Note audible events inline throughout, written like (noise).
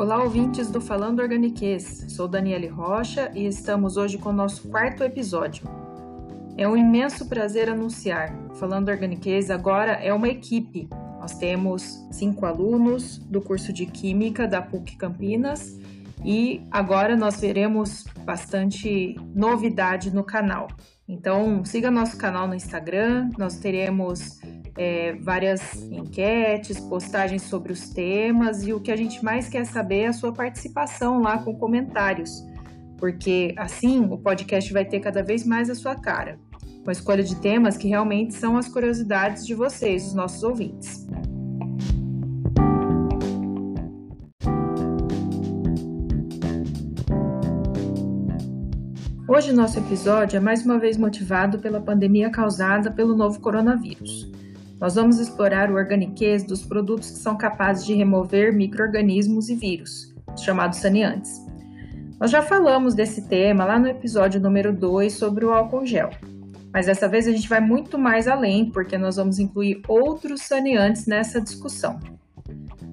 Olá, ouvintes do Falando Organiquês. Sou Daniele Rocha e estamos hoje com o nosso quarto episódio. É um imenso prazer anunciar. Falando Organiquês agora é uma equipe. Nós temos cinco alunos do curso de Química da PUC Campinas e agora nós veremos bastante novidade no canal. Então, siga nosso canal no Instagram, nós teremos é, várias enquetes, postagens sobre os temas e o que a gente mais quer saber é a sua participação lá com comentários, porque assim o podcast vai ter cada vez mais a sua cara, com a escolha de temas que realmente são as curiosidades de vocês, os nossos ouvintes. Hoje, nosso episódio é mais uma vez motivado pela pandemia causada pelo novo coronavírus. Nós vamos explorar o organiquez dos produtos que são capazes de remover micro-organismos e vírus, chamados saneantes. Nós já falamos desse tema lá no episódio número 2 sobre o álcool gel, mas dessa vez a gente vai muito mais além, porque nós vamos incluir outros saneantes nessa discussão.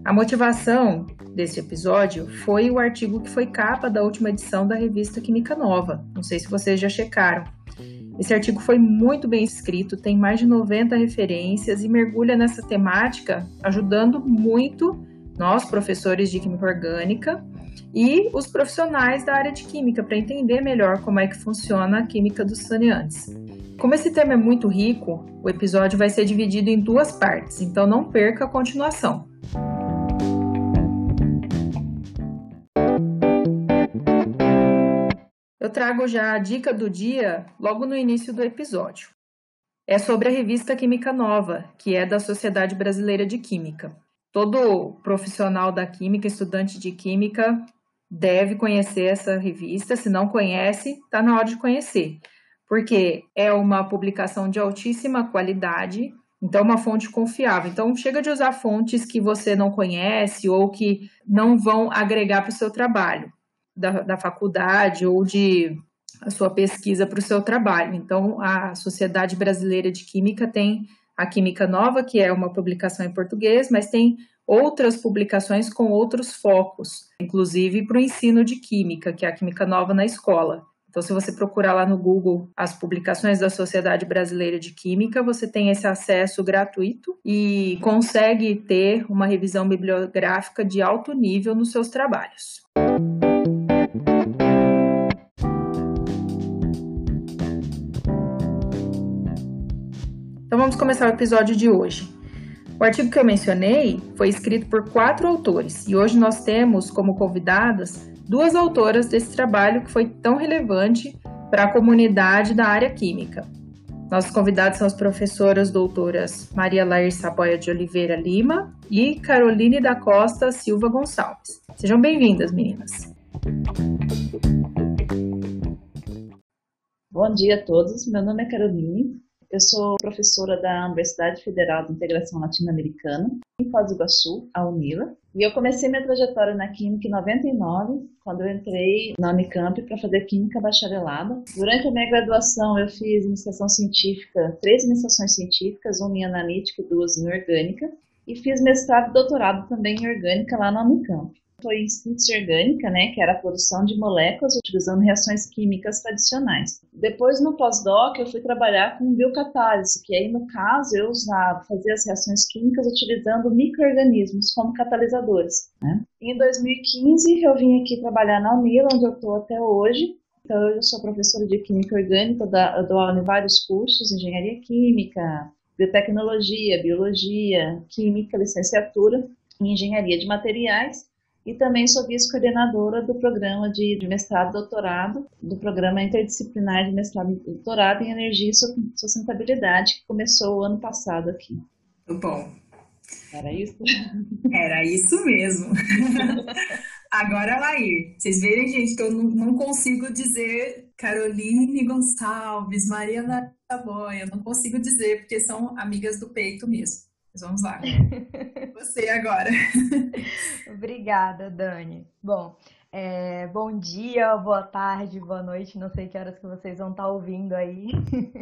A motivação desse episódio foi o artigo que foi capa da última edição da revista Química Nova. Não sei se vocês já checaram. Esse artigo foi muito bem escrito, tem mais de 90 referências e mergulha nessa temática, ajudando muito nós, professores de Química Orgânica, e os profissionais da área de Química, para entender melhor como é que funciona a química dos saneantes. Como esse tema é muito rico, o episódio vai ser dividido em duas partes, então não perca a continuação. Eu trago já a dica do dia logo no início do episódio. É sobre a revista Química Nova, que é da Sociedade Brasileira de Química. Todo profissional da química, estudante de química, deve conhecer essa revista. Se não conhece, está na hora de conhecer, porque é uma publicação de altíssima qualidade, então é uma fonte confiável. Então chega de usar fontes que você não conhece ou que não vão agregar para o seu trabalho da, da faculdade ou de a sua pesquisa para o seu trabalho. Então, a Sociedade Brasileira de Química tem a Química Nova, que é uma publicação em português, mas tem outras publicações com outros focos, inclusive para o ensino de química, que é a Química Nova na escola. Então, se você procurar lá no Google as publicações da Sociedade Brasileira de Química, você tem esse acesso gratuito e consegue ter uma revisão bibliográfica de alto nível nos seus trabalhos. Então vamos começar o episódio de hoje. O artigo que eu mencionei foi escrito por quatro autores e hoje nós temos como convidadas duas autoras desse trabalho que foi tão relevante para a comunidade da área química. Nossos convidados são as professoras doutoras Maria Lair Saboia de Oliveira Lima e Caroline da Costa Silva Gonçalves. Sejam bem-vindas, meninas. Bom dia a todos, meu nome é Caroline, eu sou professora da Universidade Federal de Integração Latino-Americana, em Foz do Iguaçu, a UNILA. E eu comecei minha trajetória na Química em 99, quando eu entrei na Unicamp para fazer Química Bacharelada. Durante a minha graduação, eu fiz iniciação científica, três iniciações científicas, uma em analítica e duas em orgânica. E fiz mestrado e doutorado também em orgânica lá na Unicamp foi em síntese orgânica, né, que era a produção de moléculas utilizando reações químicas tradicionais. Depois, no pós-doc, eu fui trabalhar com biocatálise, que aí, no caso, eu usava, fazia as reações químicas utilizando micro-organismos como catalisadores. Né? Em 2015, eu vim aqui trabalhar na Unila, onde eu estou até hoje. Então, eu sou professora de Química Orgânica, eu dou aula em vários cursos, Engenharia Química, Biotecnologia, Biologia, Química, Licenciatura em Engenharia de Materiais e também sou vice-coordenadora do programa de, mestrado e doutorado, do programa interdisciplinar de mestrado e doutorado em energia e sustentabilidade, que começou o ano passado aqui. Muito bom. Era isso? (laughs) Era isso mesmo. (laughs) Agora, Lair, vocês verem, gente, que eu não, consigo dizer Caroline Gonçalves, Mariana Taboia, não consigo dizer, porque são amigas do peito mesmo. Mas vamos lá. (laughs) Você agora. (laughs) Obrigada, Dani. Bom, é, bom dia, boa tarde, boa noite. Não sei que horas que vocês vão estar ouvindo aí.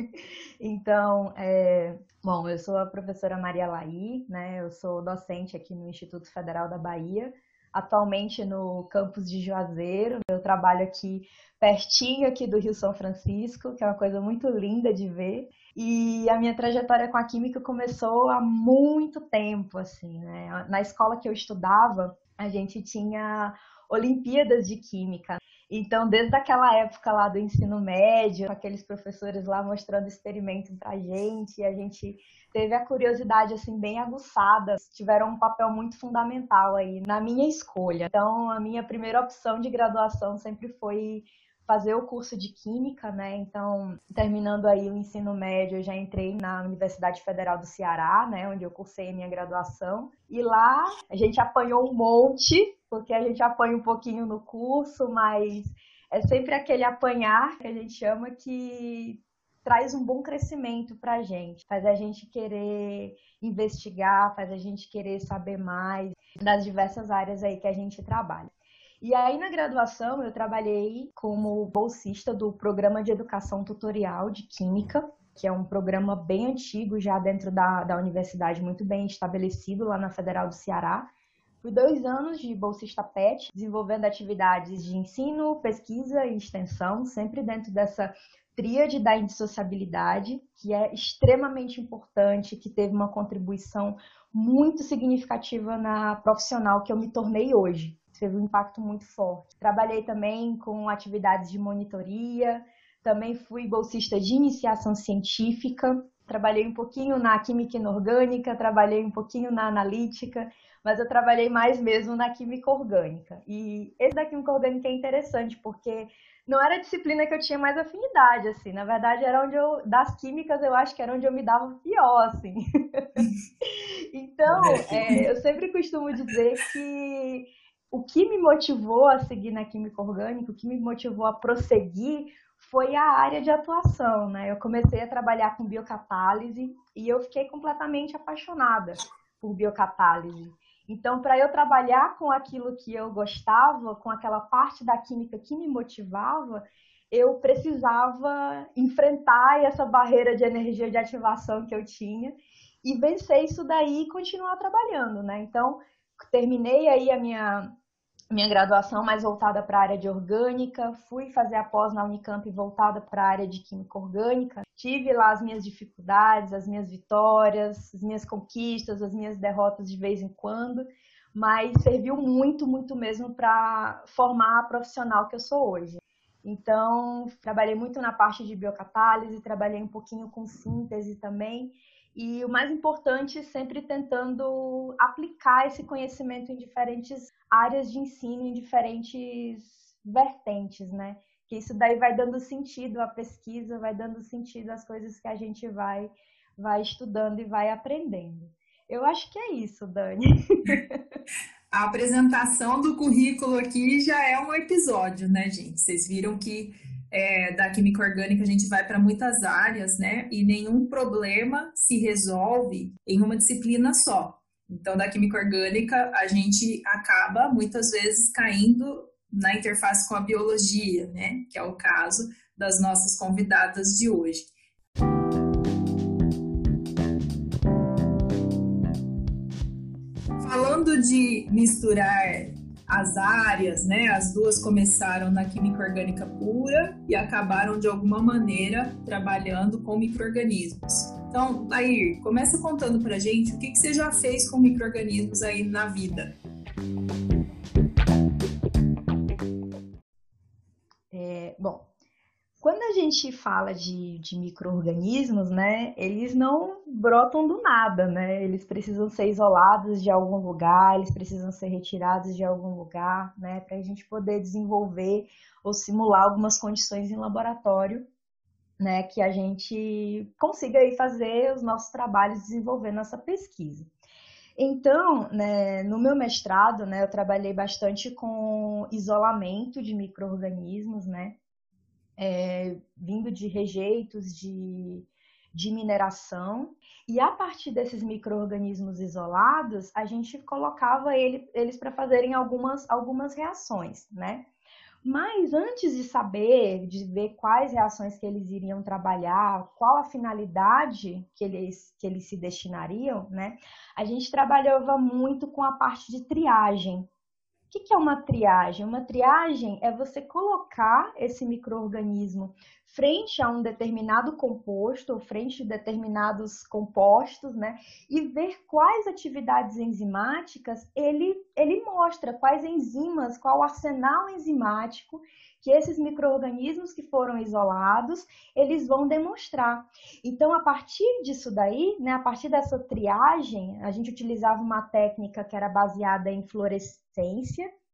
(laughs) então, é, bom, eu sou a professora Maria Laí, né? Eu sou docente aqui no Instituto Federal da Bahia. Atualmente no campus de Juazeiro. Eu trabalho aqui pertinho aqui do Rio São Francisco, que é uma coisa muito linda de ver. E a minha trajetória com a química começou há muito tempo, assim, né? Na escola que eu estudava, a gente tinha Olimpíadas de Química. Então, desde aquela época lá do ensino médio, aqueles professores lá mostrando experimentos pra gente, a gente teve a curiosidade assim bem aguçada, tiveram um papel muito fundamental aí na minha escolha. Então, a minha primeira opção de graduação sempre foi fazer o curso de Química, né? Então, terminando aí o ensino médio, eu já entrei na Universidade Federal do Ceará, né? Onde eu cursei a minha graduação. E lá a gente apanhou um monte, porque a gente apanha um pouquinho no curso, mas é sempre aquele apanhar que a gente chama que traz um bom crescimento para a gente, faz a gente querer investigar, faz a gente querer saber mais das diversas áreas aí que a gente trabalha. E aí, na graduação, eu trabalhei como bolsista do Programa de Educação Tutorial de Química, que é um programa bem antigo, já dentro da, da universidade, muito bem estabelecido lá na Federal do Ceará. Fui dois anos de bolsista PET, desenvolvendo atividades de ensino, pesquisa e extensão, sempre dentro dessa tríade da indissociabilidade, que é extremamente importante, que teve uma contribuição muito significativa na profissional que eu me tornei hoje teve um impacto muito forte. Trabalhei também com atividades de monitoria, também fui bolsista de iniciação científica, trabalhei um pouquinho na química inorgânica, trabalhei um pouquinho na analítica, mas eu trabalhei mais mesmo na química orgânica. E esse da química orgânica é interessante porque não era a disciplina que eu tinha mais afinidade, assim. Na verdade, era onde eu, das químicas, eu acho que era onde eu me dava pior, assim. (laughs) então, é, eu sempre costumo dizer que o que me motivou a seguir na química orgânica, o que me motivou a prosseguir foi a área de atuação, né? Eu comecei a trabalhar com biocatálise e eu fiquei completamente apaixonada por biocatálise. Então, para eu trabalhar com aquilo que eu gostava, com aquela parte da química que me motivava, eu precisava enfrentar essa barreira de energia de ativação que eu tinha e vencer isso daí e continuar trabalhando, né? Então, terminei aí a minha minha graduação mais voltada para a área de orgânica, fui fazer a pós na Unicamp voltada para a área de química orgânica. Tive lá as minhas dificuldades, as minhas vitórias, as minhas conquistas, as minhas derrotas de vez em quando, mas serviu muito, muito mesmo para formar a profissional que eu sou hoje. Então, trabalhei muito na parte de biocatálise, trabalhei um pouquinho com síntese também, e o mais importante, sempre tentando aplicar esse conhecimento em diferentes áreas de ensino, em diferentes vertentes, né? Que isso daí vai dando sentido à pesquisa, vai dando sentido às coisas que a gente vai, vai estudando e vai aprendendo. Eu acho que é isso, Dani. (laughs) A apresentação do currículo aqui já é um episódio, né, gente? Vocês viram que é, da química orgânica a gente vai para muitas áreas, né? E nenhum problema se resolve em uma disciplina só. Então, da química orgânica, a gente acaba muitas vezes caindo na interface com a biologia, né? Que é o caso das nossas convidadas de hoje. Falando de misturar as áreas, né? As duas começaram na química orgânica pura e acabaram de alguma maneira trabalhando com microrganismos. Então, Lair, começa contando pra gente o que, que você já fez com microrganismos aí na vida. Gente fala de, de micro-organismos, né, eles não brotam do nada, né? Eles precisam ser isolados de algum lugar, eles precisam ser retirados de algum lugar, né, para a gente poder desenvolver ou simular algumas condições em laboratório, né, que a gente consiga aí fazer os nossos trabalhos, desenvolver nossa pesquisa. Então, né, no meu mestrado, né, eu trabalhei bastante com isolamento de micro-organismos, né, é, vindo de rejeitos de, de mineração. E a partir desses micro-organismos isolados, a gente colocava ele, eles para fazerem algumas, algumas reações, né? Mas antes de saber, de ver quais reações que eles iriam trabalhar, qual a finalidade que eles, que eles se destinariam, né? A gente trabalhava muito com a parte de triagem, O que é uma triagem? Uma triagem é você colocar esse microorganismo frente a um determinado composto ou frente a determinados compostos, né? E ver quais atividades enzimáticas ele, ele mostra, quais enzimas, qual arsenal enzimático que esses micro-organismos que foram isolados, eles vão demonstrar. Então, a partir disso daí, né, a partir dessa triagem, a gente utilizava uma técnica que era baseada em fluorescência,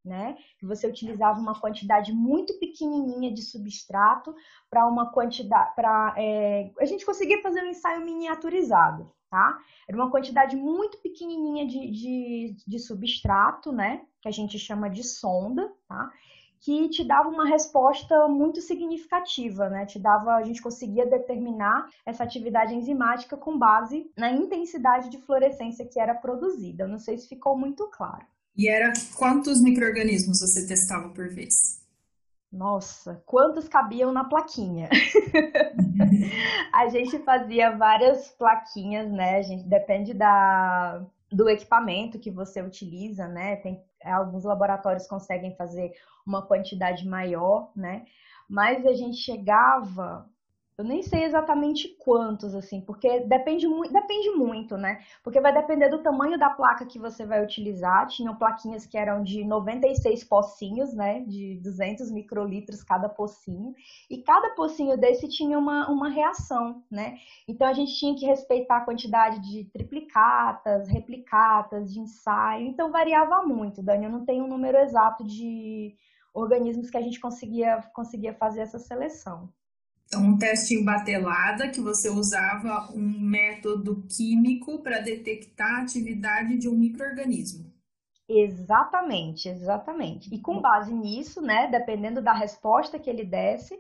né? Que você utilizava uma quantidade muito pequenininha de substrato para uma quantidade, para é, a gente conseguia fazer um ensaio miniaturizado, tá? Era uma quantidade muito pequenininha de, de, de substrato, né? Que a gente chama de sonda, tá? que te dava uma resposta muito significativa, né? Te dava, a gente conseguia determinar essa atividade enzimática com base na intensidade de fluorescência que era produzida. Eu não sei se ficou muito claro. E era quantos micro-organismos você testava por vez? Nossa, quantos cabiam na plaquinha? (laughs) a gente fazia várias plaquinhas, né? A gente depende da, do equipamento que você utiliza, né? Tem alguns laboratórios conseguem fazer uma quantidade maior, né? Mas a gente chegava eu nem sei exatamente quantos, assim, porque depende, mu depende muito, né? Porque vai depender do tamanho da placa que você vai utilizar. Tinham plaquinhas que eram de 96 pocinhos, né? De 200 microlitros cada pocinho. E cada pocinho desse tinha uma, uma reação, né? Então a gente tinha que respeitar a quantidade de triplicatas, replicatas, de ensaio. Então variava muito, Dani. Eu não tenho um número exato de organismos que a gente conseguia, conseguia fazer essa seleção. Então, um teste em batelada, que você usava um método químico para detectar a atividade de um microorganismo. Exatamente, exatamente. E com base nisso, né, dependendo da resposta que ele desse,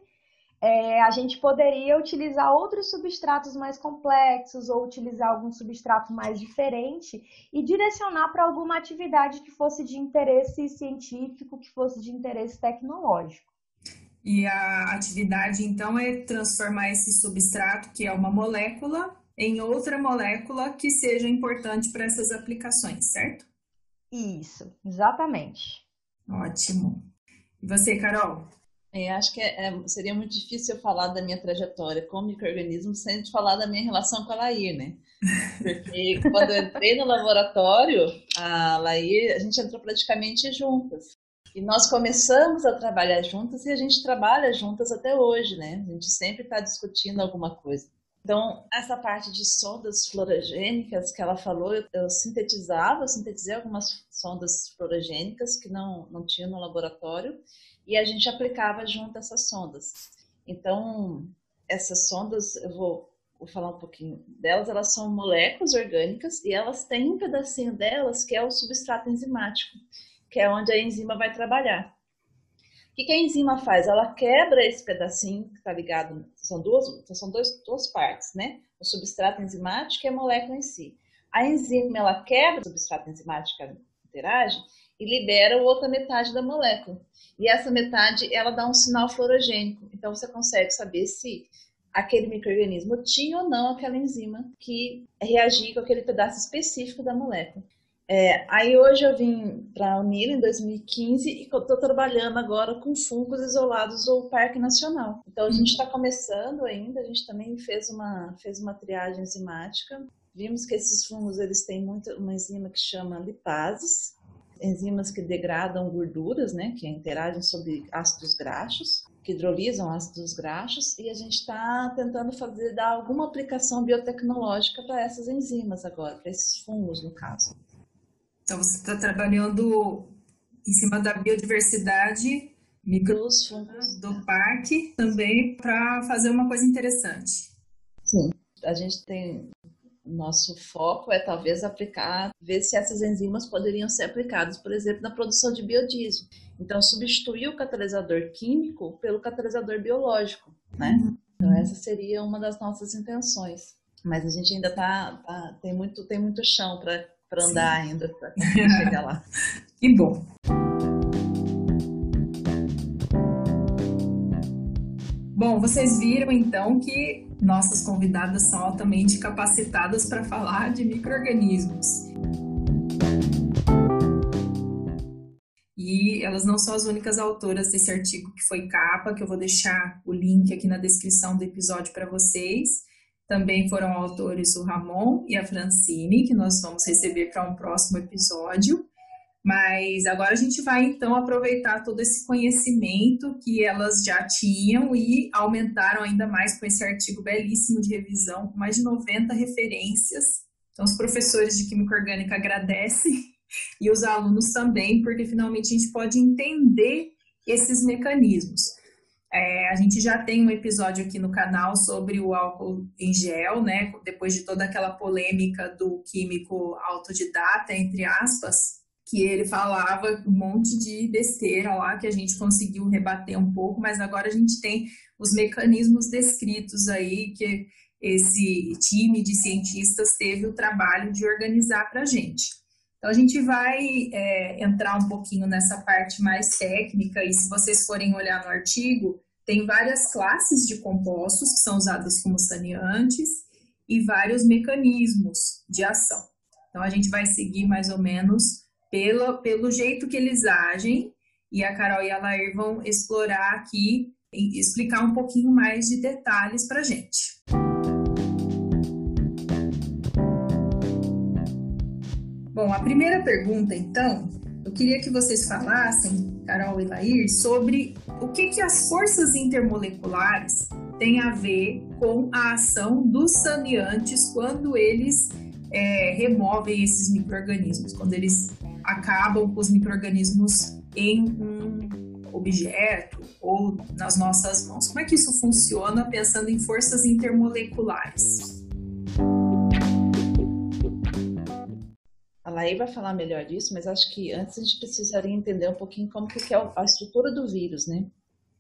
é, a gente poderia utilizar outros substratos mais complexos ou utilizar algum substrato mais diferente e direcionar para alguma atividade que fosse de interesse científico, que fosse de interesse tecnológico. E a atividade, então, é transformar esse substrato, que é uma molécula, em outra molécula que seja importante para essas aplicações, certo? Isso, exatamente. Ótimo. E você, Carol? É, acho que é, é, seria muito difícil eu falar da minha trajetória como microorganismo sem falar da minha relação com a Laís, né? Porque (laughs) quando eu entrei no laboratório, a Laís, a gente entrou praticamente juntas. E nós começamos a trabalhar juntas e a gente trabalha juntas até hoje, né? A gente sempre está discutindo alguma coisa. Então, essa parte de sondas florogênicas que ela falou, eu, eu sintetizava, eu sintetizei algumas sondas florogênicas que não, não tinha no laboratório e a gente aplicava junto essas sondas. Então, essas sondas, eu vou, vou falar um pouquinho delas, elas são moléculas orgânicas e elas têm um pedacinho delas que é o substrato enzimático que é onde a enzima vai trabalhar. O que, que a enzima faz? Ela quebra esse pedacinho que está ligado, são, duas, são dois, duas partes, né? O substrato enzimático e a molécula em si. A enzima, ela quebra o substrato enzimático que interage e libera a outra metade da molécula. E essa metade, ela dá um sinal fluorogênico. Então, você consegue saber se aquele microorganismo tinha ou não aquela enzima que reagia com aquele pedaço específico da molécula. É, aí hoje eu vim para a Unila em 2015 e estou trabalhando agora com fungos isolados do Parque Nacional. Então a gente está começando ainda, a gente também fez uma, fez uma triagem enzimática. Vimos que esses fungos eles têm muito, uma enzima que chama lipases, enzimas que degradam gorduras, né, que interagem sobre ácidos graxos, que hidrolisam ácidos graxos, e a gente está tentando fazer dar alguma aplicação biotecnológica para essas enzimas agora, para esses fungos no caso. Então, você está trabalhando em cima da biodiversidade micros do parque também para fazer uma coisa interessante. Sim, a gente tem nosso foco é talvez aplicar, ver se essas enzimas poderiam ser aplicadas, por exemplo, na produção de biodiesel. Então, substituir o catalisador químico pelo catalisador biológico, né? Uhum. Então, essa seria uma das nossas intenções. Mas a gente ainda tá, tá tem muito tem muito chão para para andar ainda para (laughs) chegar lá. Que bom. Bom, vocês viram então que nossas convidadas são altamente capacitadas para falar de micro-organismos. E elas não são as únicas autoras desse artigo que foi capa, que eu vou deixar o link aqui na descrição do episódio para vocês. Também foram autores o Ramon e a Francine, que nós vamos receber para um próximo episódio. Mas agora a gente vai então aproveitar todo esse conhecimento que elas já tinham e aumentaram ainda mais com esse artigo belíssimo de revisão, com mais de 90 referências. Então, os professores de Química Orgânica agradecem (laughs) e os alunos também, porque finalmente a gente pode entender esses mecanismos. É, a gente já tem um episódio aqui no canal sobre o álcool em gel, né? Depois de toda aquela polêmica do químico autodidata, entre aspas, que ele falava um monte de besteira lá que a gente conseguiu rebater um pouco, mas agora a gente tem os mecanismos descritos aí que esse time de cientistas teve o trabalho de organizar para a gente. Então a gente vai é, entrar um pouquinho nessa parte mais técnica e se vocês forem olhar no artigo, tem várias classes de compostos que são usadas como saneantes e vários mecanismos de ação. Então a gente vai seguir mais ou menos pela, pelo jeito que eles agem, e a Carol e a Lair vão explorar aqui e explicar um pouquinho mais de detalhes para gente. Bom, a primeira pergunta, então, eu queria que vocês falassem, Carol e Lair, sobre o que, que as forças intermoleculares têm a ver com a ação dos saneantes quando eles é, removem esses micro-organismos, quando eles acabam com os micro-organismos em um objeto ou nas nossas mãos. Como é que isso funciona pensando em forças intermoleculares? Laí vai falar melhor disso, mas acho que antes a gente precisaria entender um pouquinho como que é a estrutura do vírus, né?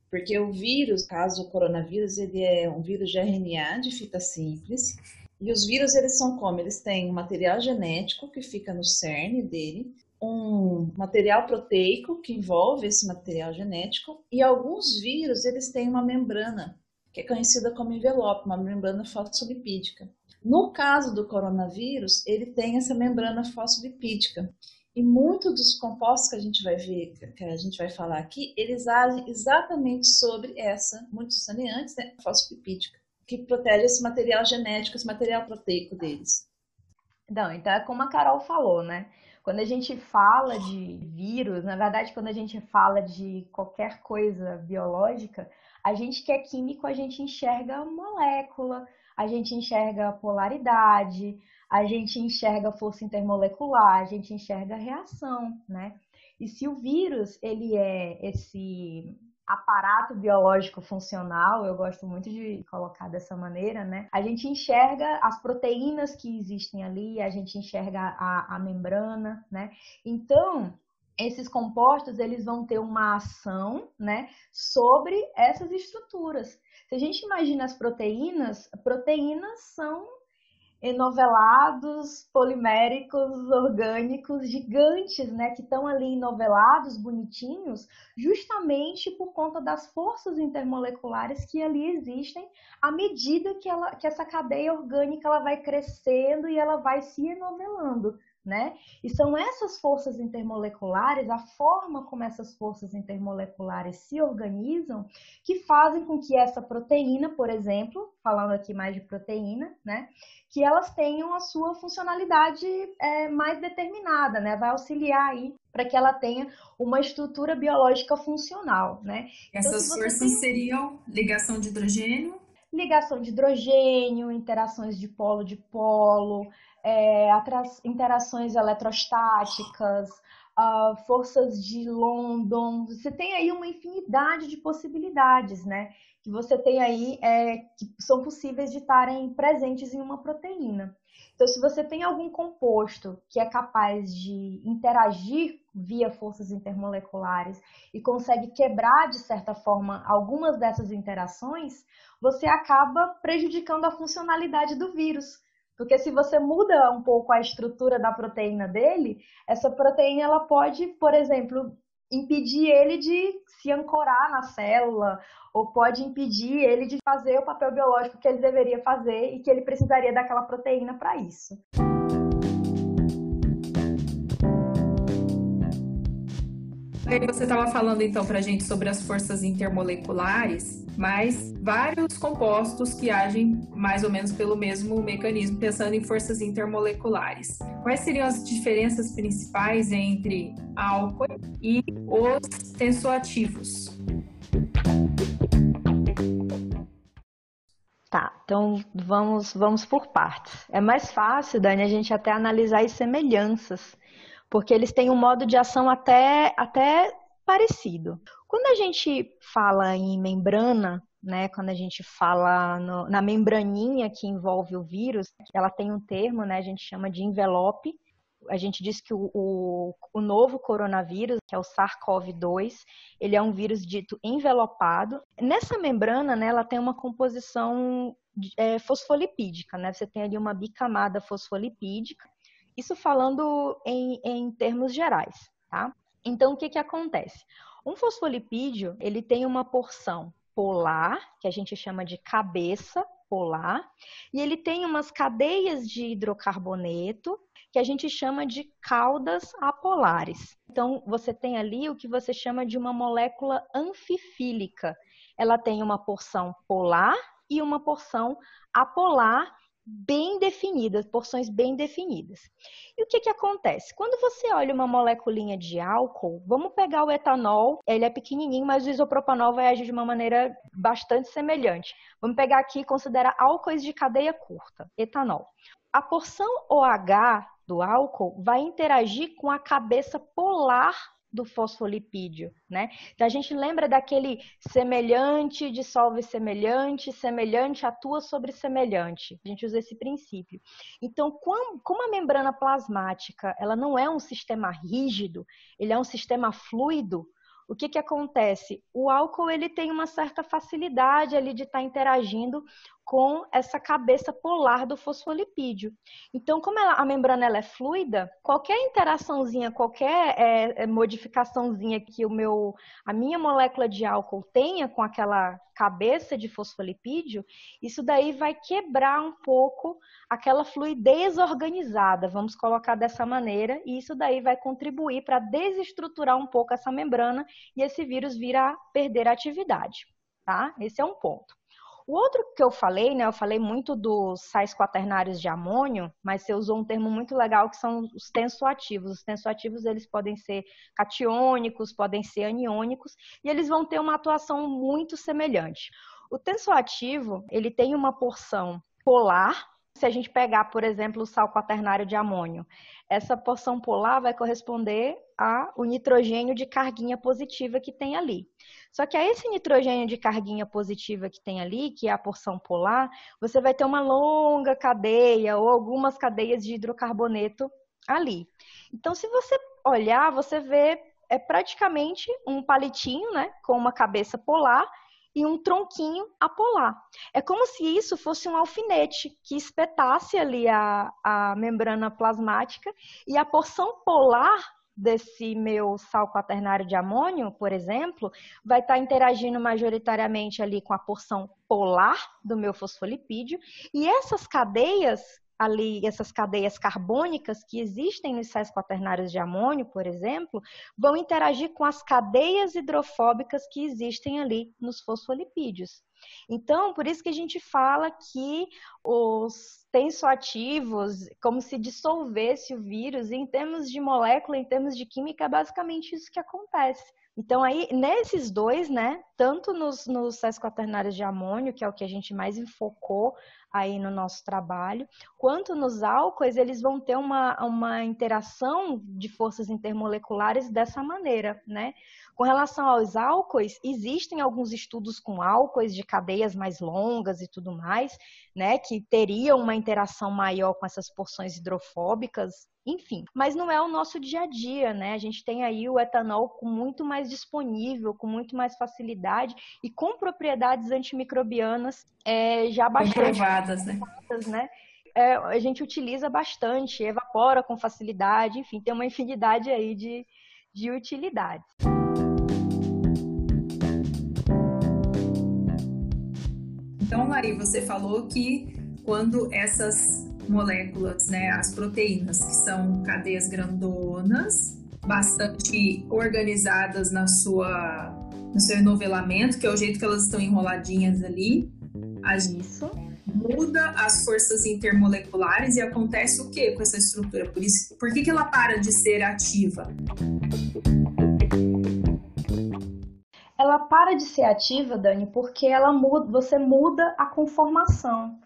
Porque o vírus, caso o coronavírus, ele é um vírus de RNA de fita simples. E os vírus, eles são como? Eles têm um material genético que fica no cerne dele, um material proteico que envolve esse material genético e alguns vírus eles têm uma membrana que é conhecida como envelope, uma membrana fosfolipídica. No caso do coronavírus, ele tem essa membrana fosfolipídica. E muitos dos compostos que a gente vai ver, que a gente vai falar aqui, eles agem exatamente sobre essa, muitos saneantes, né, fosfolipídica, que protege esse material genético, esse material proteico deles. Não, então é como a Carol falou, né? Quando a gente fala de vírus, na verdade, quando a gente fala de qualquer coisa biológica, a gente que é químico, a gente enxerga molécula, a gente enxerga polaridade, a gente enxerga força intermolecular, a gente enxerga reação, né? E se o vírus, ele é esse aparato biológico funcional, eu gosto muito de colocar dessa maneira, né? A gente enxerga as proteínas que existem ali, a gente enxerga a, a membrana, né? Então, esses compostos eles vão ter uma ação, né, sobre essas estruturas. Se a gente imagina as proteínas, proteínas são enovelados, poliméricos, orgânicos gigantes, né, que estão ali enovelados, bonitinhos, justamente por conta das forças intermoleculares que ali existem à medida que, ela, que essa cadeia orgânica ela vai crescendo e ela vai se enovelando. Né? E são essas forças intermoleculares, a forma como essas forças intermoleculares se organizam, que fazem com que essa proteína, por exemplo, falando aqui mais de proteína, né, que elas tenham a sua funcionalidade é, mais determinada, né, vai auxiliar aí para que ela tenha uma estrutura biológica funcional, né. Então, essas forças tem... seriam ligação de hidrogênio? Ligação de hidrogênio, interações de polo de polo, é, interações eletrostáticas, uh, forças de London. Você tem aí uma infinidade de possibilidades, né? Que você tem aí é, que são possíveis de estarem presentes em uma proteína. Então, se você tem algum composto que é capaz de interagir via forças intermoleculares e consegue quebrar, de certa forma, algumas dessas interações, você acaba prejudicando a funcionalidade do vírus porque se você muda um pouco a estrutura da proteína dele, essa proteína ela pode, por exemplo, impedir ele de se ancorar na célula ou pode impedir ele de fazer o papel biológico que ele deveria fazer e que ele precisaria daquela proteína para isso. Você estava falando então para a gente sobre as forças intermoleculares, mas vários compostos que agem mais ou menos pelo mesmo mecanismo, pensando em forças intermoleculares. Quais seriam as diferenças principais entre álcool e os tensoativos? Tá, então vamos, vamos por partes. É mais fácil, Dani, a gente até analisar as semelhanças porque eles têm um modo de ação até, até parecido. Quando a gente fala em membrana, né, quando a gente fala no, na membraninha que envolve o vírus, ela tem um termo, né, a gente chama de envelope. A gente diz que o, o, o novo coronavírus, que é o SARS-CoV-2, ele é um vírus dito envelopado. Nessa membrana, né, ela tem uma composição é, fosfolipídica, né? Você tem ali uma bicamada fosfolipídica isso falando em, em termos gerais, tá? Então, o que, que acontece? Um fosfolipídio, ele tem uma porção polar, que a gente chama de cabeça polar, e ele tem umas cadeias de hidrocarboneto, que a gente chama de caudas apolares. Então, você tem ali o que você chama de uma molécula anfifílica. Ela tem uma porção polar e uma porção apolar, bem definidas, porções bem definidas. E o que, que acontece? Quando você olha uma moléculinha de álcool, vamos pegar o etanol, ele é pequenininho, mas o isopropanol vai agir de uma maneira bastante semelhante. Vamos pegar aqui e considerar álcoois de cadeia curta, etanol. A porção OH do álcool vai interagir com a cabeça polar do fosfolipídio, né? Então a gente lembra daquele semelhante dissolve semelhante, semelhante atua sobre semelhante. A gente usa esse princípio. Então, como a membrana plasmática, ela não é um sistema rígido, ele é um sistema fluido, o que, que acontece? O álcool ele tem uma certa facilidade ali de estar tá interagindo com essa cabeça polar do fosfolipídio. Então, como ela, a membrana ela é fluida, qualquer interaçãozinha, qualquer é, é, modificaçãozinha que o meu, a minha molécula de álcool tenha com aquela cabeça de fosfolipídio, isso daí vai quebrar um pouco aquela fluidez organizada, vamos colocar dessa maneira, e isso daí vai contribuir para desestruturar um pouco essa membrana e esse vírus vir a perder a atividade, tá? Esse é um ponto. O outro que eu falei, né, eu falei muito dos sais quaternários de amônio, mas você usou um termo muito legal que são os tensoativos. Os tensoativos, eles podem ser catiônicos, podem ser aniônicos, e eles vão ter uma atuação muito semelhante. O tensoativo, ele tem uma porção polar, se a gente pegar, por exemplo, o sal quaternário de amônio, essa porção polar vai corresponder ao nitrogênio de carguinha positiva que tem ali. Só que a esse nitrogênio de carguinha positiva que tem ali, que é a porção polar, você vai ter uma longa cadeia ou algumas cadeias de hidrocarboneto ali. Então, se você olhar, você vê é praticamente um palitinho, né, com uma cabeça polar e um tronquinho apolar. É como se isso fosse um alfinete que espetasse ali a, a membrana plasmática e a porção polar desse meu sal quaternário de amônio, por exemplo, vai estar interagindo majoritariamente ali com a porção polar do meu fosfolipídio e essas cadeias ali essas cadeias carbônicas que existem nos sais quaternários de amônio, por exemplo, vão interagir com as cadeias hidrofóbicas que existem ali nos fosfolipídios. Então, por isso que a gente fala que os tensoativos, como se dissolvesse o vírus, em termos de molécula, em termos de química, é basicamente isso que acontece. Então, aí, nesses dois, né, tanto nos, nos sais quaternários de amônio, que é o que a gente mais enfocou aí no nosso trabalho, quanto nos álcoois, eles vão ter uma, uma interação de forças intermoleculares dessa maneira, né? Com relação aos álcoois, existem alguns estudos com álcoois de cadeias mais longas e tudo mais, né, que teriam uma interação maior com essas porções hidrofóbicas, enfim. Mas não é o nosso dia a dia, né? A gente tem aí o etanol com muito mais disponível, com muito mais facilidade e com propriedades antimicrobianas é, já bastante comprovadas, né? né? É, a gente utiliza bastante, evapora com facilidade, enfim, tem uma infinidade aí de, de utilidades. Então, Mari, você falou que quando essas moléculas, né, as proteínas, que são cadeias grandonas, bastante organizadas na sua, no seu enovelamento, que é o jeito que elas estão enroladinhas ali. A Isso. Muda as forças intermoleculares e acontece o que com essa estrutura? Por, isso, por que, que ela para de ser ativa? Ela para de ser ativa, Dani, porque ela muda, você muda a conformação.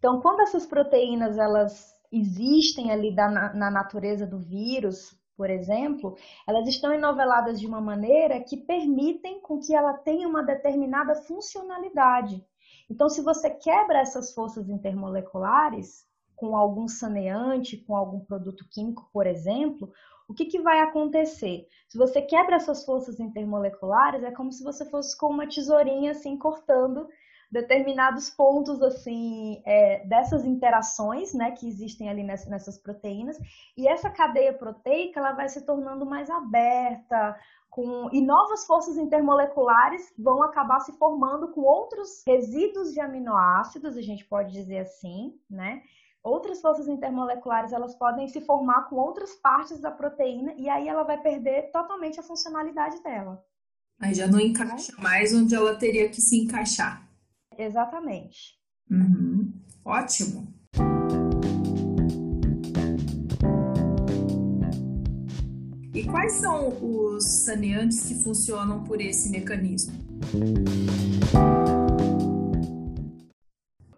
Então, quando essas proteínas elas existem ali da, na natureza do vírus, por exemplo, elas estão enoveladas de uma maneira que permitem com que ela tenha uma determinada funcionalidade. Então, se você quebra essas forças intermoleculares com algum saneante, com algum produto químico, por exemplo, o que, que vai acontecer? Se você quebra essas forças intermoleculares, é como se você fosse com uma tesourinha assim cortando determinados pontos assim é, dessas interações né, que existem ali nessas, proteínas. E essa cadeia proteica ela vai se tornando mais aberta com e novas forças intermoleculares vão acabar se formando com outros resíduos de aminoácidos a gente pode dizer assim né. Outras forças intermoleculares elas podem se formar com outras partes da proteína e aí ela vai perder totalmente a funcionalidade dela. Aí já não encaixa mais onde ela teria que se encaixar Exatamente. Uhum. Ótimo. E quais são os saneantes que funcionam por esse mecanismo?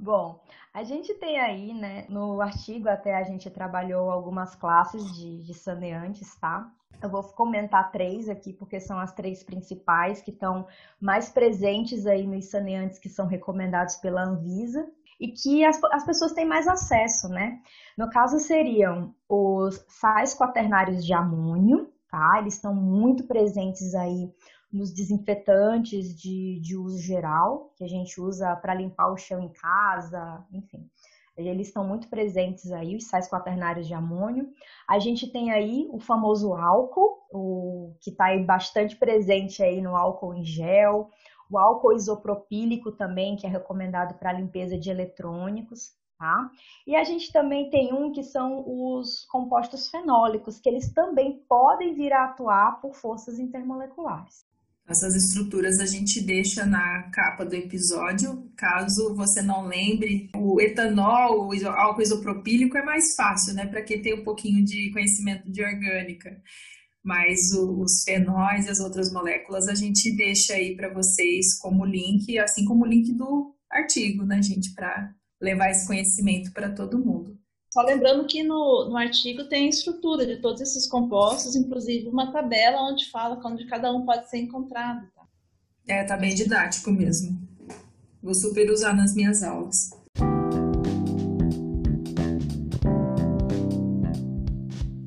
Bom, a gente tem aí, né, no artigo até a gente trabalhou algumas classes de, de saneantes, tá? Eu vou comentar três aqui, porque são as três principais que estão mais presentes aí nos saneantes que são recomendados pela Anvisa e que as, as pessoas têm mais acesso, né? No caso, seriam os sais quaternários de amônio, tá? Eles estão muito presentes aí nos desinfetantes de, de uso geral, que a gente usa para limpar o chão em casa, enfim. Eles estão muito presentes aí, os sais quaternários de amônio. A gente tem aí o famoso álcool, o, que está aí bastante presente aí no álcool em gel. O álcool isopropílico também, que é recomendado para limpeza de eletrônicos. Tá? E a gente também tem um que são os compostos fenólicos, que eles também podem vir a atuar por forças intermoleculares. Essas estruturas a gente deixa na capa do episódio. Caso você não lembre, o etanol, o álcool isopropílico é mais fácil, né? Para quem tem um pouquinho de conhecimento de orgânica. Mas os fenóis e as outras moléculas a gente deixa aí para vocês como link, assim como o link do artigo, né, gente? Para levar esse conhecimento para todo mundo. Só lembrando que no, no artigo tem a estrutura de todos esses compostos, inclusive uma tabela onde fala onde cada um pode ser encontrado. Tá? É, tá bem didático mesmo. Vou super usar nas minhas aulas.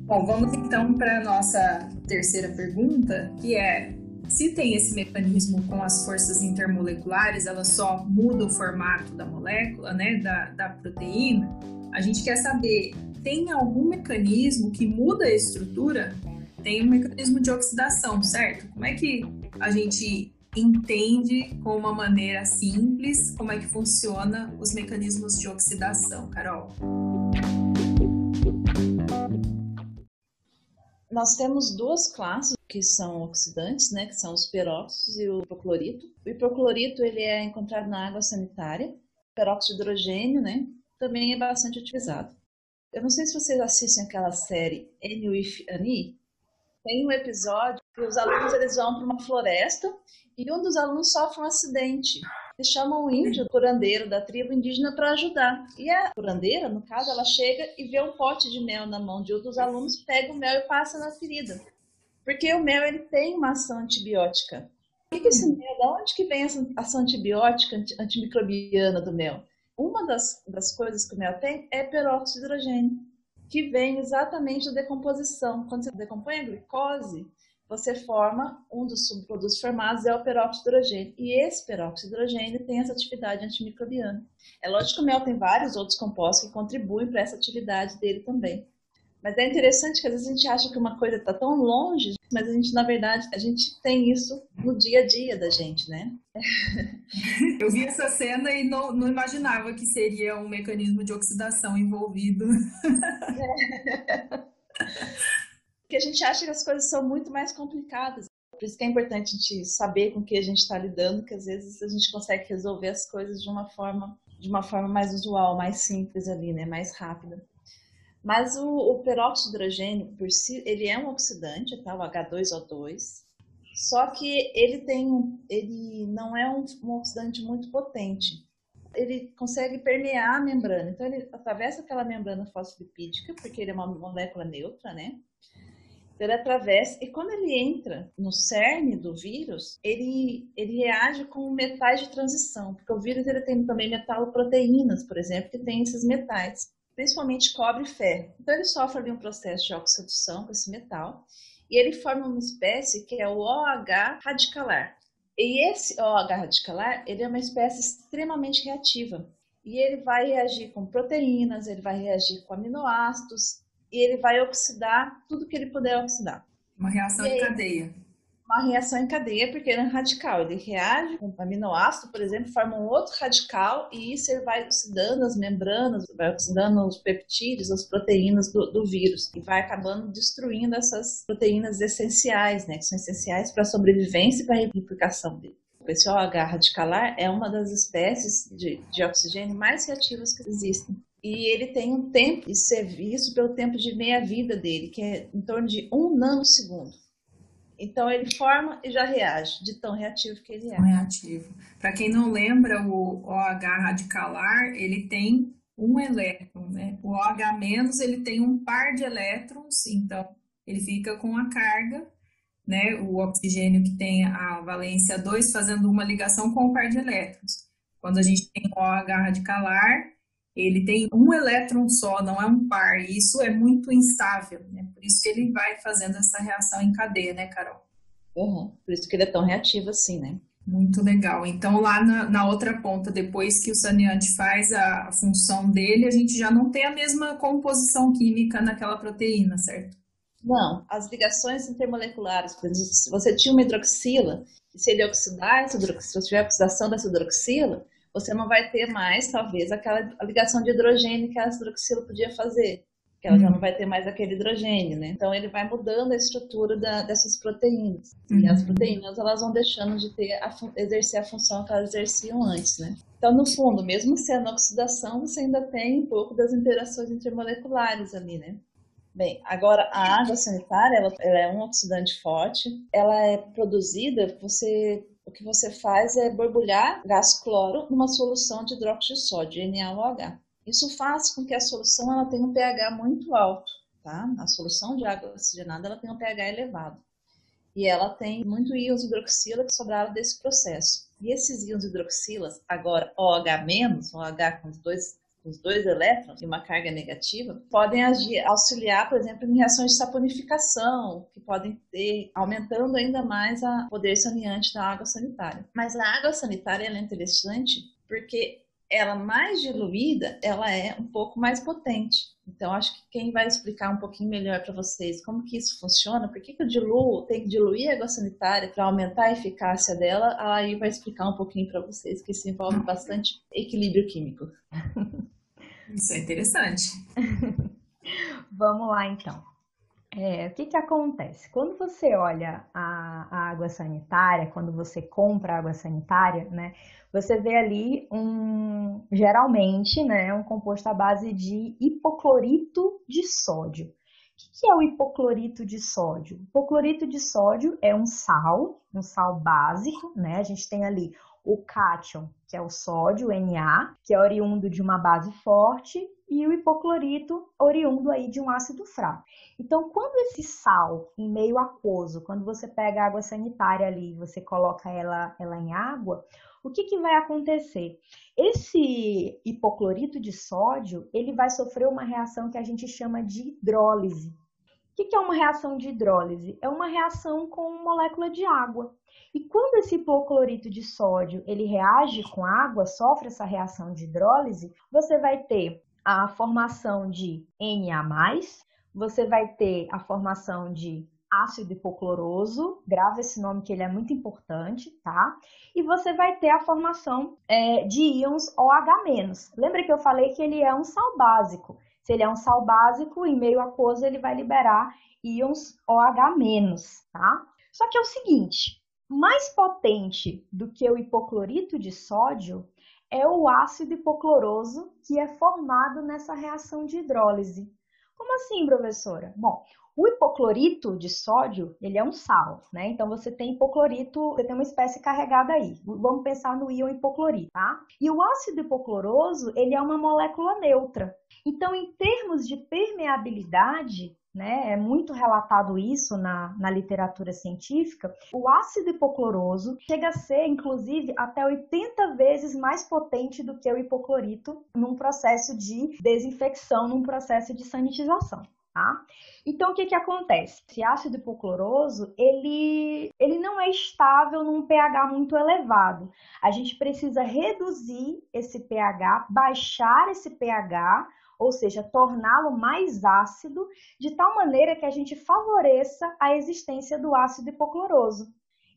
Bom, vamos então para a nossa terceira pergunta, que é se tem esse mecanismo com as forças intermoleculares, ela só muda o formato da molécula, né, da, da proteína, a gente quer saber, tem algum mecanismo que muda a estrutura? Tem um mecanismo de oxidação, certo? Como é que a gente entende com uma maneira simples como é que funciona os mecanismos de oxidação, Carol? Nós temos duas classes que são oxidantes, né, que são os peróxidos e o hipoclorito. O hipoclorito ele é encontrado na água sanitária, peróxido de hidrogênio, né, também é bastante utilizado. Eu não sei se vocês assistem aquela série Any with Annie. Tem um episódio que os alunos eles vão para uma floresta e um dos alunos sofre um acidente. Eles chamam o índio, curandeiro da tribo indígena, para ajudar. E a curandeira, no caso, ela chega e vê um pote de mel na mão de um dos alunos, pega o mel e passa na ferida. Porque o mel ele tem uma ação antibiótica. O que, que esse mel? Da onde que vem essa ação antibiótica, antimicrobiana do mel? Uma das, das coisas que o mel tem é peróxido de hidrogênio, que vem exatamente da decomposição. Quando você decompõe a glicose, você forma um dos subprodutos formados é o peróxido de hidrogênio. E esse peróxido de hidrogênio tem essa atividade antimicrobiana. É lógico que o mel tem vários outros compostos que contribuem para essa atividade dele também. Mas é interessante que às vezes a gente acha que uma coisa está tão longe, mas a gente, na verdade, a gente tem isso no dia a dia da gente, né? (laughs) Eu vi essa cena e não, não imaginava que seria um mecanismo de oxidação envolvido. (laughs) Porque a gente acha que as coisas são muito mais complicadas. Por isso que é importante a gente saber com que a gente está lidando, que às vezes a gente consegue resolver as coisas de uma forma, de uma forma mais usual, mais simples ali, né? Mais rápida. Mas o, o peróxido de hidrogênio, por si, ele é um oxidante, tá? O H2O2. Só que ele tem, ele não é um, um oxidante muito potente. Ele consegue permear a membrana. Então ele atravessa aquela membrana fosfolipídica, porque ele é uma molécula neutra, né? Então, ele atravessa e quando ele entra no cerne do vírus, ele, ele reage com metais de transição, porque o vírus ele tem também metaloproteínas, por exemplo, que tem esses metais principalmente cobre e ferro. Então ele sofre ali um processo de oxidação com esse metal e ele forma uma espécie que é o OH radicalar. E esse OH radicalar, ele é uma espécie extremamente reativa. E ele vai reagir com proteínas, ele vai reagir com aminoácidos e ele vai oxidar tudo que ele puder oxidar. Uma reação em cadeia uma reação em cadeia, porque ele é radical. Ele reage com aminoácido, por exemplo, forma um outro radical e isso ele vai oxidando as membranas, vai oxidando os peptídeos, as proteínas do, do vírus e vai acabando destruindo essas proteínas essenciais, né, que são essenciais para a sobrevivência e para a replicação dele. Esse OH radicalar é uma das espécies de, de oxigênio mais reativas que existem e ele tem um tempo de serviço pelo tempo de meia-vida dele, que é em torno de um nanosegundo. Então ele forma e já reage, de tão reativo que ele é. Reativo. Para quem não lembra, o OH radicalar, ele tem um elétron, né? O OH- ele tem um par de elétrons, então ele fica com a carga, né? O oxigênio que tem a valência 2 fazendo uma ligação com o par de elétrons. Quando a gente tem OH radicalar, ele tem um elétron só, não é um par, e isso é muito instável, né? Por isso que ele vai fazendo essa reação em cadeia, né, Carol? Uhum. Por isso que ele é tão reativo assim, né? Muito legal. Então, lá na, na outra ponta, depois que o saneante faz a, função dele, a gente já não tem a mesma composição química naquela proteína, certo? Não, as ligações intermoleculares, por exemplo, se você tinha uma hidroxila, e se ele oxidar essa hidroxila, se tiver oxidação dessa hidroxila, você não vai ter mais, talvez, aquela ligação de hidrogênio que a hidroxila podia fazer, que ela uhum. já não vai ter mais aquele hidrogênio, né? Então ele vai mudando a estrutura da, dessas proteínas. Uhum. E as uhum. proteínas elas vão deixando de ter a, exercer a função que elas exerciam antes, né? Então, no fundo, mesmo sendo oxidação, você ainda tem um pouco das interações intermoleculares ali, né? Bem, agora a água sanitária, ela, ela, é um oxidante forte, ela é produzida, você o que você faz é borbulhar gás cloro numa solução de hidróxido de sódio, NaOH. Isso faz com que a solução ela tenha um pH muito alto, tá? A solução de água oxigenada ela tem um pH elevado. E ela tem muito íons hidroxila que sobraram desse processo. E esses íons hidroxilas, agora OH-, OH com os dois os dois elétrons e uma carga negativa, podem agir, auxiliar, por exemplo, em reações de saponificação, que podem ter, aumentando ainda mais o poder saneante da água sanitária. Mas a água sanitária é interessante porque ela mais diluída, ela é um pouco mais potente. Então, acho que quem vai explicar um pouquinho melhor para vocês como que isso funciona, por que, que eu diluo, tem que diluir a água sanitária para aumentar a eficácia dela, aí vai explicar um pouquinho para vocês, que isso envolve bastante equilíbrio químico. (laughs) Isso é interessante. (laughs) Vamos lá, então. É, o que, que acontece? Quando você olha a, a, água sanitária, quando você compra água sanitária, né, você vê ali um, geralmente, né, um composto à base de hipoclorito de sódio. O que é o hipoclorito de sódio? O hipoclorito de sódio é um sal, um sal básico, né? A gente tem ali o cátion, que é o sódio, Na, que é oriundo de uma base forte, e o hipoclorito, oriundo aí de um ácido fraco. Então, quando esse sal em meio aquoso, quando você pega água sanitária ali, você coloca ela, ela em água, o que, que vai acontecer? Esse hipoclorito de sódio, ele vai sofrer uma reação que a gente chama de hidrólise. O que, é uma reação de hidrólise? É uma reação com molécula de água. E quando esse hipoclorito de sódio ele reage com água, sofre essa reação de hidrólise, você vai ter a formação de Na+, você vai ter a formação de ácido hipocloroso, grava esse nome que ele é muito importante, tá? E você vai ter a formação é, de íons OH-. Lembra que eu falei que ele é um sal básico. Se ele é um sal básico, em meio aquoso ele vai liberar íons OH-, tá? Só que é o seguinte, mais potente do que o hipoclorito de sódio é o ácido hipocloroso que é formado nessa reação de hidrólise. Como assim, professora? Bom, o hipoclorito de sódio, ele é um sal, né? Então você tem hipoclorito, você tem uma espécie carregada aí. Vamos pensar no íon hipoclorito, tá? E o ácido hipocloroso, ele é uma molécula neutra. Então, em termos de permeabilidade, né, é muito relatado isso na, na literatura científica, o ácido hipocloroso chega a ser, inclusive, até 80 vezes mais potente do que o hipoclorito num processo de desinfecção, num processo de sanitização. Tá? Então, o que, que acontece? Esse ácido hipocloroso, ele, ele não é estável num pH muito elevado. A gente precisa reduzir esse pH, baixar esse pH ou seja, torná-lo mais ácido, de tal maneira que a gente favoreça a existência do ácido hipocloroso.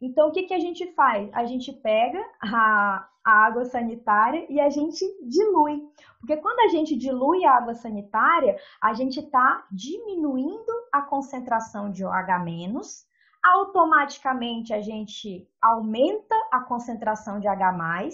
Então, o que, que a gente faz? A gente pega a, a água sanitária e a gente dilui. Porque quando a gente dilui a água sanitária, a gente está diminuindo a concentração de OH-, automaticamente a gente aumenta a concentração de H+,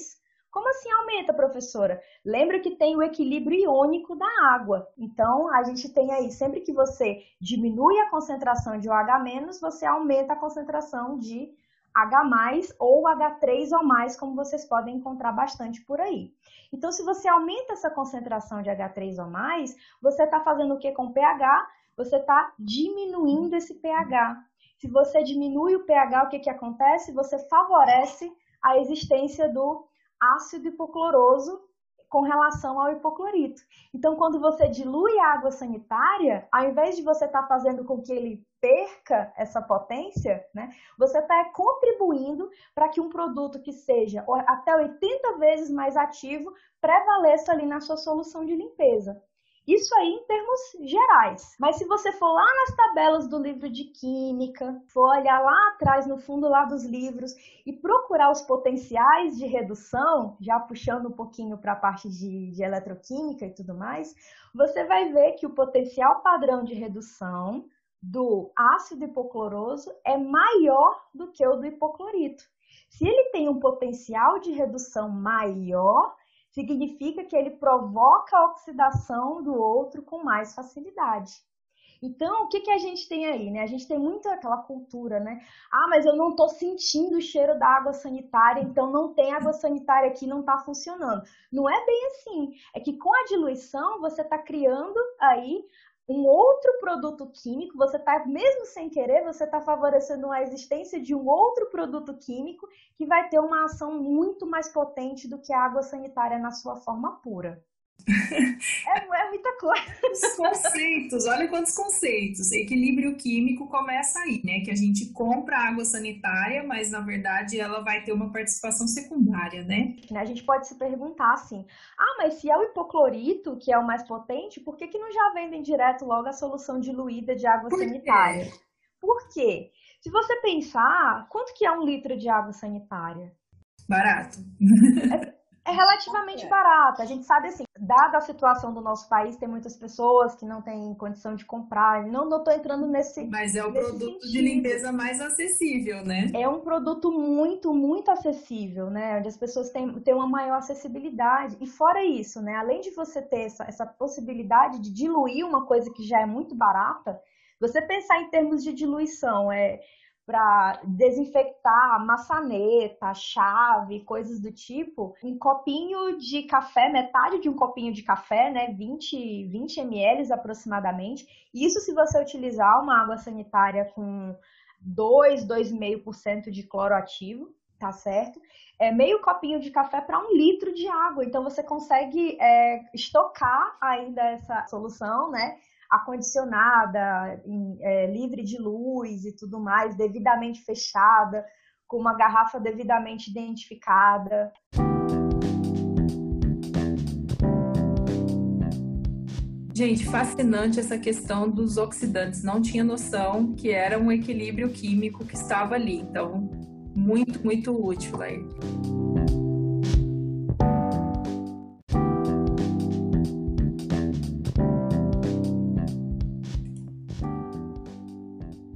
como assim aumenta, professora? Lembra que tem o equilíbrio iônico da água. Então, a gente tem aí, sempre que você diminui a concentração de OH-, você aumenta a concentração de H+, ou H3 ou mais, como vocês podem encontrar bastante por aí. Então, se você aumenta essa concentração de H3 ou mais, você está fazendo o que com o pH? Você está diminuindo esse pH. Se você diminui o pH, o que, que acontece? Você favorece a existência do ácido hipocloroso com relação ao hipoclorito. Então, quando você dilui a água sanitária, ao invés de você estar tá fazendo com que ele perca essa potência, né, você está contribuindo para que um produto que seja até 80 vezes mais ativo prevaleça ali na sua solução de limpeza. Isso aí em termos gerais. Mas se você for lá nas tabelas do livro de química, for olhar lá atrás, no fundo lá dos livros, e procurar os potenciais de redução, já puxando um pouquinho para a parte de, de eletroquímica e tudo mais, você vai ver que o potencial padrão de redução do ácido hipocloroso é maior do que o do hipoclorito. Se ele tem um potencial de redução maior, significa que ele provoca a oxidação do outro com mais facilidade. Então, o que, que a gente tem aí, né? A gente tem muito aquela cultura, né? Ah, mas eu não estou sentindo o cheiro da água sanitária, então não tem água sanitária aqui, não está funcionando. Não é bem assim. É que com a diluição você está criando aí um outro produto químico, você está, mesmo sem querer, você está favorecendo a existência de um outro produto químico que vai ter uma ação muito mais potente do que a água sanitária na sua forma pura. É, é, muita coisa. Os conceitos, olha quantos conceitos. Equilíbrio químico começa aí, né? Que a gente compra água sanitária, mas na verdade ela vai ter uma participação secundária, né? A gente pode se perguntar assim: ah, mas se é o hipoclorito que é o mais potente, por que, que não já vendem direto logo a solução diluída de água por sanitária? Por quê? Se você pensar, quanto que é um litro de água sanitária? Barato. (laughs) É, é relativamente é. barato. A gente sabe assim, dada a situação do nosso país, tem muitas pessoas que não têm condição de comprar. Não, não tô entrando nesse. Mas é o produto sentido. de limpeza mais acessível, né? É um produto muito, muito acessível, né? Onde as pessoas têm, têm uma maior acessibilidade. E fora isso, né? Além de você ter essa, essa possibilidade de diluir uma coisa que já é muito barata, você pensar em termos de diluição, é para desinfectar maçaneta, chave, coisas do tipo, um copinho de café, metade de um copinho de café, né, 20, 20 ml aproximadamente. Isso se você utilizar uma água sanitária com 2, 2,5% de cloro ativo, tá certo? É meio copinho de café para um litro de água. Então você consegue é, estocar ainda essa solução, né? Acondicionada, em, é, livre de luz e tudo mais, devidamente fechada, com uma garrafa devidamente identificada. Gente, fascinante essa questão dos oxidantes. Não tinha noção que era um equilíbrio químico que estava ali. Então, muito, muito útil aí.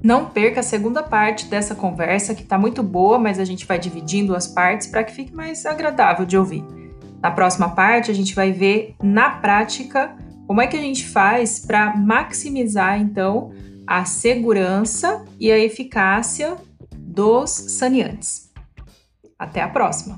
Não perca a segunda parte dessa conversa, que está muito boa, mas a gente vai dividindo as partes para que fique mais agradável de ouvir. Na próxima parte, a gente vai ver na prática como é que a gente faz para maximizar então a segurança e a eficácia dos saneantes. Até a próxima!